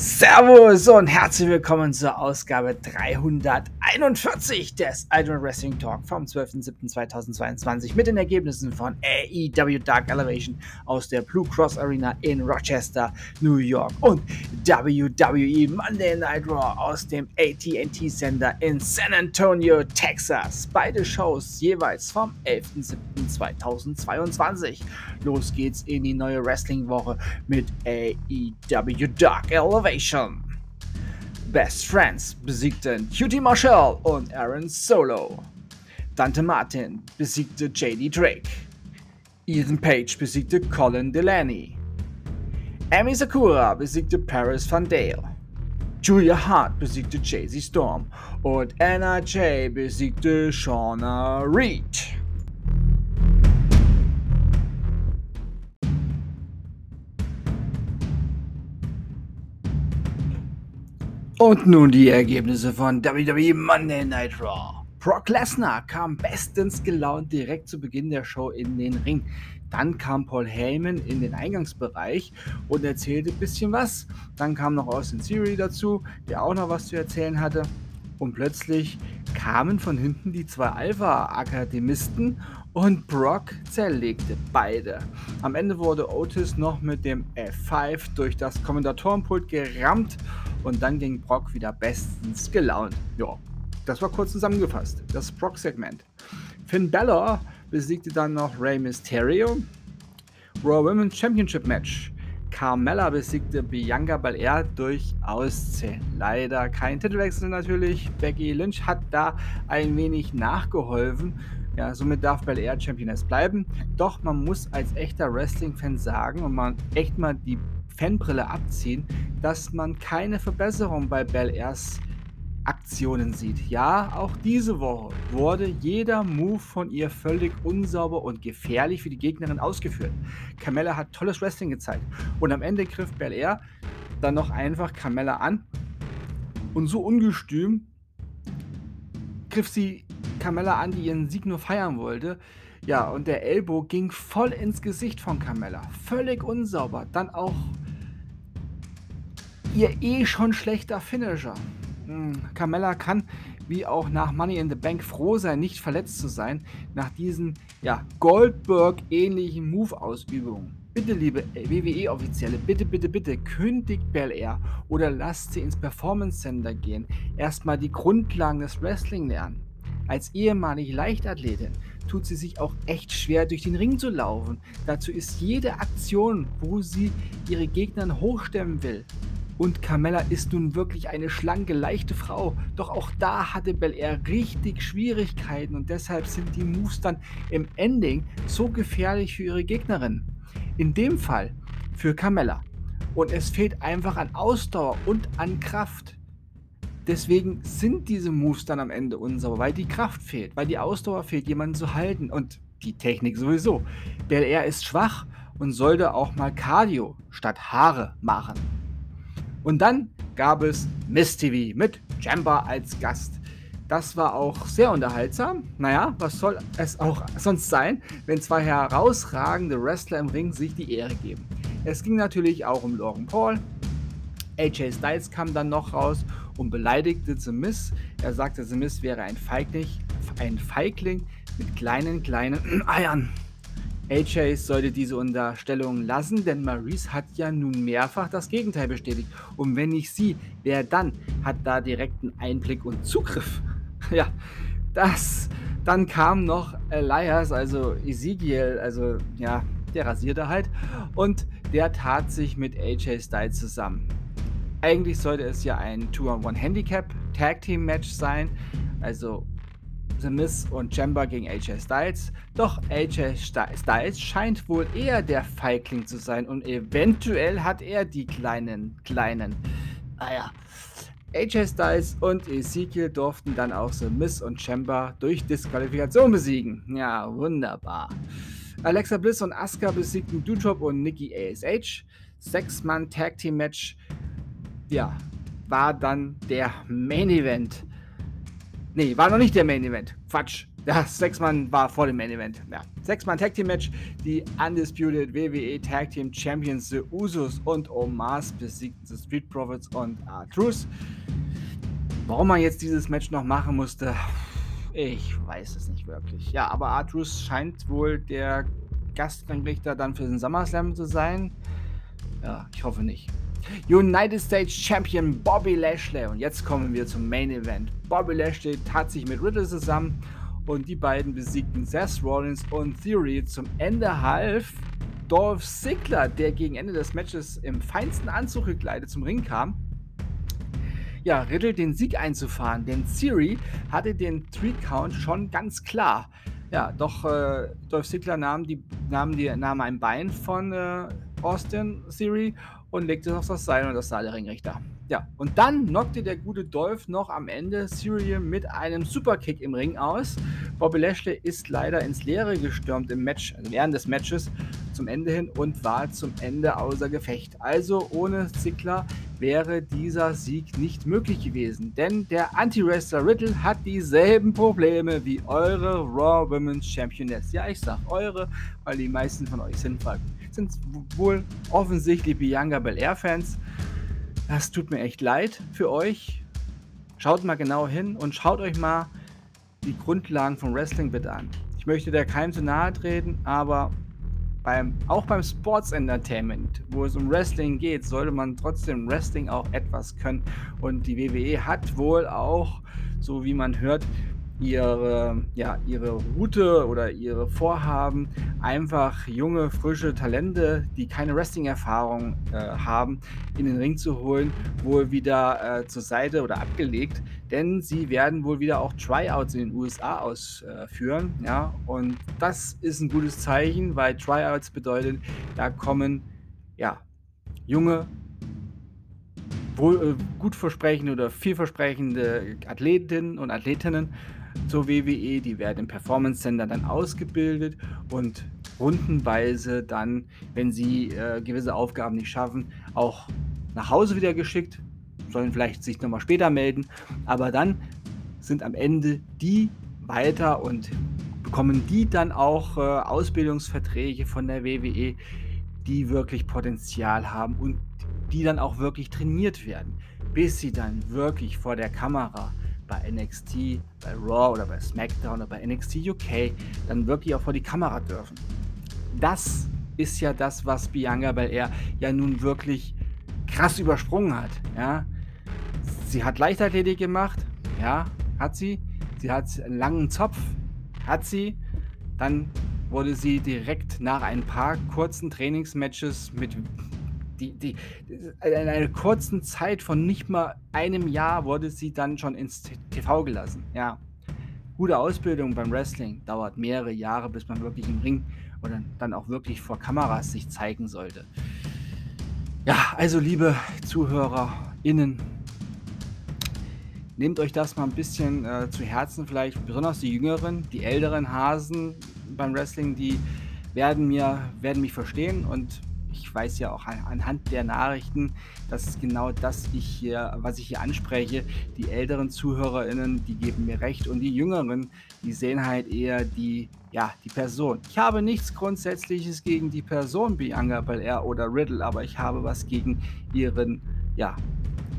Servus und herzlich willkommen zur Ausgabe 341 des Iron Wrestling Talk vom 12.07.2022 mit den Ergebnissen von AEW Dark Elevation aus der Blue Cross Arena in Rochester, New York und WWE Monday Night Raw aus dem AT&T Center in San Antonio, Texas. Beide Shows jeweils vom 11.07.2022. Los geht's in die neue Wrestling-Woche mit AEW Dark Elevation. Best Friends besiegten Cutie Marshall und Aaron Solo. Dante Martin besiegte JD Drake. Ethan Page besiegte Colin Delaney. Amy Sakura besiegte Paris Van Dale. Julia Hart besiegte Jay-Z Storm und Anna Jay besiegte Shauna Reed. Und nun die Ergebnisse von WWE Monday Night Raw. Brock Lesnar kam bestens gelaunt direkt zu Beginn der Show in den Ring. Dann kam Paul Heyman in den Eingangsbereich und erzählte ein bisschen was. Dann kam noch Austin Theory dazu, der auch noch was zu erzählen hatte. Und plötzlich kamen von hinten die zwei Alpha-Akademisten und Brock zerlegte beide. Am Ende wurde Otis noch mit dem F5 durch das Kommentatorenpult gerammt und dann ging Brock wieder bestens gelaunt. Ja, das war kurz zusammengefasst. Das Brock-Segment. Finn Balor besiegte dann noch Rey Mysterio. Raw Women's Championship Match. Carmella besiegte Bianca Belair durch Auszählen. Leider kein Titelwechsel natürlich. Becky Lynch hat da ein wenig nachgeholfen. Ja, somit darf Belair Championess bleiben. Doch man muss als echter Wrestling-Fan sagen und man echt mal die Fanbrille abziehen, dass man keine Verbesserung bei Bel Airs Aktionen sieht. Ja, auch diese Woche wurde jeder Move von ihr völlig unsauber und gefährlich für die Gegnerin ausgeführt. Carmella hat tolles Wrestling gezeigt und am Ende griff Bel Air dann noch einfach Carmella an und so ungestüm griff sie Carmella an, die ihren Sieg nur feiern wollte. Ja, und der Elbow ging voll ins Gesicht von Carmella. Völlig unsauber. Dann auch ihr eh schon schlechter Finisher. Hm, Carmella kann, wie auch nach Money in the Bank, froh sein, nicht verletzt zu sein, nach diesen ja, Goldberg-ähnlichen Move-Ausübungen. Bitte, liebe WWE-Offizielle, bitte, bitte, bitte, kündigt Bel Air oder lasst sie ins Performance Center gehen. Erstmal die Grundlagen des Wrestling lernen. Als ehemalige Leichtathletin tut sie sich auch echt schwer, durch den Ring zu laufen. Dazu ist jede Aktion, wo sie ihre Gegner hochstemmen will, und Carmella ist nun wirklich eine schlanke, leichte Frau. Doch auch da hatte Bel Air richtig Schwierigkeiten und deshalb sind die Moves dann im Ending so gefährlich für ihre Gegnerin. In dem Fall für Carmella. Und es fehlt einfach an Ausdauer und an Kraft. Deswegen sind diese Moves dann am Ende unsauber, weil die Kraft fehlt, weil die Ausdauer fehlt, jemanden zu halten und die Technik sowieso. Bel Air ist schwach und sollte auch mal Cardio statt Haare machen. Und dann gab es Miss TV mit Jamba als Gast. Das war auch sehr unterhaltsam. Naja, was soll es auch sonst sein, wenn zwei herausragende Wrestler im Ring sich die Ehre geben? Es ging natürlich auch um Logan Paul. AJ Styles kam dann noch raus und beleidigte The Miz. Er sagte, The Miz wäre ein Feigling, ein Feigling mit kleinen, kleinen Eiern. AJ sollte diese Unterstellung lassen, denn Maurice hat ja nun mehrfach das Gegenteil bestätigt. Und wenn nicht sie, wer dann hat da direkten Einblick und Zugriff? Ja, das. Dann kam noch Elias, also Ezekiel, also ja, der rasierte halt. Und der tat sich mit AJ Styles zusammen. Eigentlich sollte es ja ein 2-on-1 Handicap Tag Team Match sein. Also The Miz und Chamber gegen AJ Styles. Doch AJ Styles scheint wohl eher der Feigling zu sein und eventuell hat er die kleinen, kleinen. Ah ja. AJ Styles und Ezekiel durften dann auch The Miz und Chamber durch Disqualifikation besiegen. Ja, wunderbar. Alexa Bliss und Asuka besiegten Dutrop und Nikki ASH. Sechs-Mann Tag Team Match. Ja, war dann der Main Event. Nee, war noch nicht der Main Event. Quatsch. das Sechsmann war vor dem Main Event. Ja, Sechsmann Tag Team Match. Die Undisputed WWE Tag Team Champions The Usos und Omas besiegten The Street Profits und R-Truth. Warum man jetzt dieses Match noch machen musste, ich weiß es nicht wirklich. Ja, aber R-Truth scheint wohl der Gastringrichter dann für den SummerSlam zu sein. Ja, ich hoffe nicht. United States Champion Bobby Lashley. Und jetzt kommen wir zum Main Event. Bobby Lashley tat sich mit Riddle zusammen und die beiden besiegten Seth Rollins und Theory. Zum Ende half Dolph Ziggler, der gegen Ende des Matches im feinsten Anzug gekleidet zum Ring kam. Ja, Riddle den Sieg einzufahren, denn Theory hatte den Three-Count schon ganz klar. Ja, doch äh, Dolph Ziggler nahm, die, nahm, die, nahm ein Bein von äh, Austin Theory und legte es auf das Seil und das sah der Ringrichter. Ja, und dann knockte der gute Dolph noch am Ende Cyril mit einem Superkick im Ring aus. Bobby Lashley ist leider ins Leere gestürmt im Match, also während des Matches zum Ende hin und war zum Ende außer Gefecht. Also ohne Ziggler wäre dieser Sieg nicht möglich gewesen, denn der Anti-Wrestler Riddle hat dieselben Probleme wie eure Raw Women's Championess. Ja, ich sag eure, weil die meisten von euch sind, sind wohl offensichtlich Bianca Belair Fans. Das tut mir echt leid für euch. Schaut mal genau hin und schaut euch mal die Grundlagen von Wrestling bitte an. Ich möchte der keinem zu nahe treten, aber beim, auch beim Sports Entertainment, wo es um Wrestling geht, sollte man trotzdem Wrestling auch etwas können. Und die WWE hat wohl auch, so wie man hört, ihre, ja, ihre Route oder ihre Vorhaben, einfach junge, frische Talente, die keine Wrestling-Erfahrung äh, haben, in den Ring zu holen, wohl wieder äh, zur Seite oder abgelegt. Denn sie werden wohl wieder auch Tryouts in den USA ausführen. Äh, ja? Und das ist ein gutes Zeichen, weil Tryouts bedeutet, da kommen ja, junge, wohl, äh, gut versprechende oder vielversprechende Athletinnen und Athletinnen zur WWE. Die werden im Performance Center dann ausgebildet und rundenweise dann, wenn sie äh, gewisse Aufgaben nicht schaffen, auch nach Hause wieder geschickt. Sollen vielleicht sich nochmal später melden. Aber dann sind am Ende die weiter und bekommen die dann auch äh, Ausbildungsverträge von der WWE, die wirklich Potenzial haben und die dann auch wirklich trainiert werden, bis sie dann wirklich vor der Kamera bei NXT, bei Raw oder bei SmackDown oder bei NXT UK dann wirklich auch vor die Kamera dürfen. Das ist ja das, was Bianca Belair ja nun wirklich krass übersprungen hat. Ja? Sie hat Leichtathletik gemacht, ja, hat sie. Sie hat einen langen Zopf, hat sie. Dann wurde sie direkt nach ein paar kurzen Trainingsmatches mit die, die, in einer kurzen Zeit von nicht mal einem Jahr wurde sie dann schon ins TV gelassen. Ja, gute Ausbildung beim Wrestling dauert mehrere Jahre, bis man wirklich im Ring oder dann auch wirklich vor Kameras sich zeigen sollte. Ja, also liebe ZuhörerInnen, nehmt euch das mal ein bisschen äh, zu Herzen, vielleicht besonders die Jüngeren, die älteren Hasen beim Wrestling, die werden mir, werden mich verstehen und weiß ja auch anhand der Nachrichten, dass genau das ich hier, was ich hier anspreche, die älteren ZuhörerInnen, die geben mir recht und die jüngeren, die sehen halt eher die, ja, die Person. Ich habe nichts Grundsätzliches gegen die Person Bianca Belair oder Riddle, aber ich habe was gegen ihren, ja,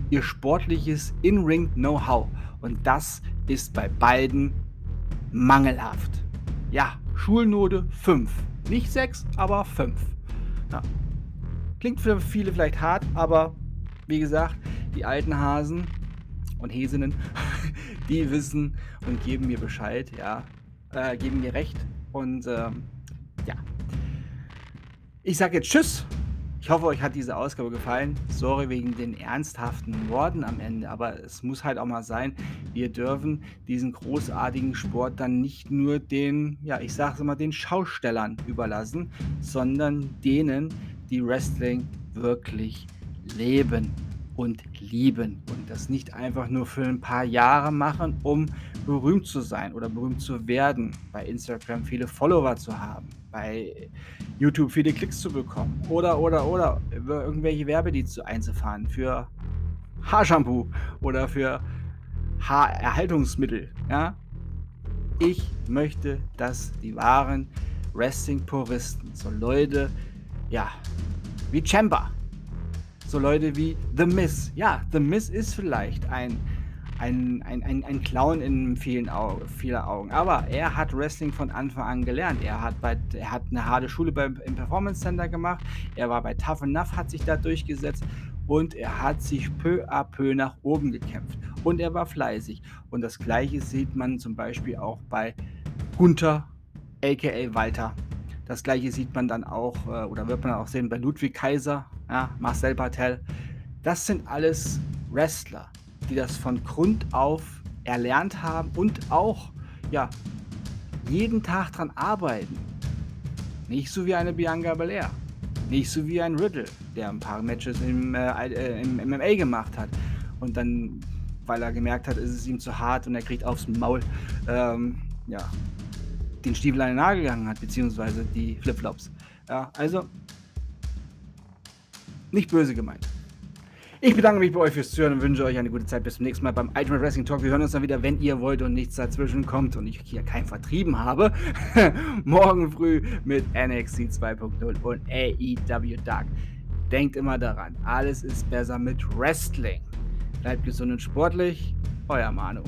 ihr sportliches In-Ring-Know-how. Und das ist bei beiden mangelhaft. Ja, Schulnote 5. Nicht 6, aber 5. Ja. Klingt für viele vielleicht hart, aber wie gesagt, die alten Hasen und Häsinnen, die wissen und geben mir Bescheid, ja, äh, geben mir recht. Und ähm, ja, ich sage jetzt Tschüss. Ich hoffe, euch hat diese Ausgabe gefallen. Sorry wegen den ernsthaften Worten am Ende, aber es muss halt auch mal sein. Wir dürfen diesen großartigen Sport dann nicht nur den, ja, ich sage es mal, den Schaustellern überlassen, sondern denen, die Wrestling wirklich leben und lieben und das nicht einfach nur für ein paar Jahre machen, um berühmt zu sein oder berühmt zu werden, bei Instagram viele Follower zu haben, bei YouTube viele Klicks zu bekommen oder oder oder über irgendwelche Werbedienste einzufahren für Haarshampoo oder für Haarerhaltungsmittel, ja? Ich möchte, dass die wahren Wrestling-Puristen, so Leute, ja, wie Chamber, so Leute wie The Miz. Ja, The Miz ist vielleicht ein, ein, ein, ein, ein Clown in vielen Augen, vieler Augen, aber er hat Wrestling von Anfang an gelernt. Er hat, bei, er hat eine harte Schule beim, im Performance Center gemacht, er war bei Tough Enough, hat sich da durchgesetzt und er hat sich peu à peu nach oben gekämpft. Und er war fleißig. Und das gleiche sieht man zum Beispiel auch bei Hunter, aka Walter. Das gleiche sieht man dann auch, äh, oder wird man auch sehen bei Ludwig Kaiser, ja, Marcel Patel. Das sind alles Wrestler, die das von Grund auf erlernt haben und auch ja, jeden Tag daran arbeiten. Nicht so wie eine Bianca Belair. Nicht so wie ein Riddle, der ein paar Matches im, äh, äh im MMA gemacht hat. Und dann, weil er gemerkt hat, ist es ihm zu hart und er kriegt aufs Maul, ähm, ja, den Stiefel an den Nagel gegangen hat, beziehungsweise die Flipflops. Ja, also nicht böse gemeint. Ich bedanke mich bei euch fürs Zuhören und wünsche euch eine gute Zeit. Bis zum nächsten Mal beim Ultimate Wrestling Talk. Wir hören uns dann wieder, wenn ihr wollt und nichts dazwischen kommt und ich hier keinen vertrieben habe. Morgen früh mit NXT 2.0 und AEW Dark. Denkt immer daran, alles ist besser mit Wrestling. Bleibt gesund und sportlich. Euer Manu.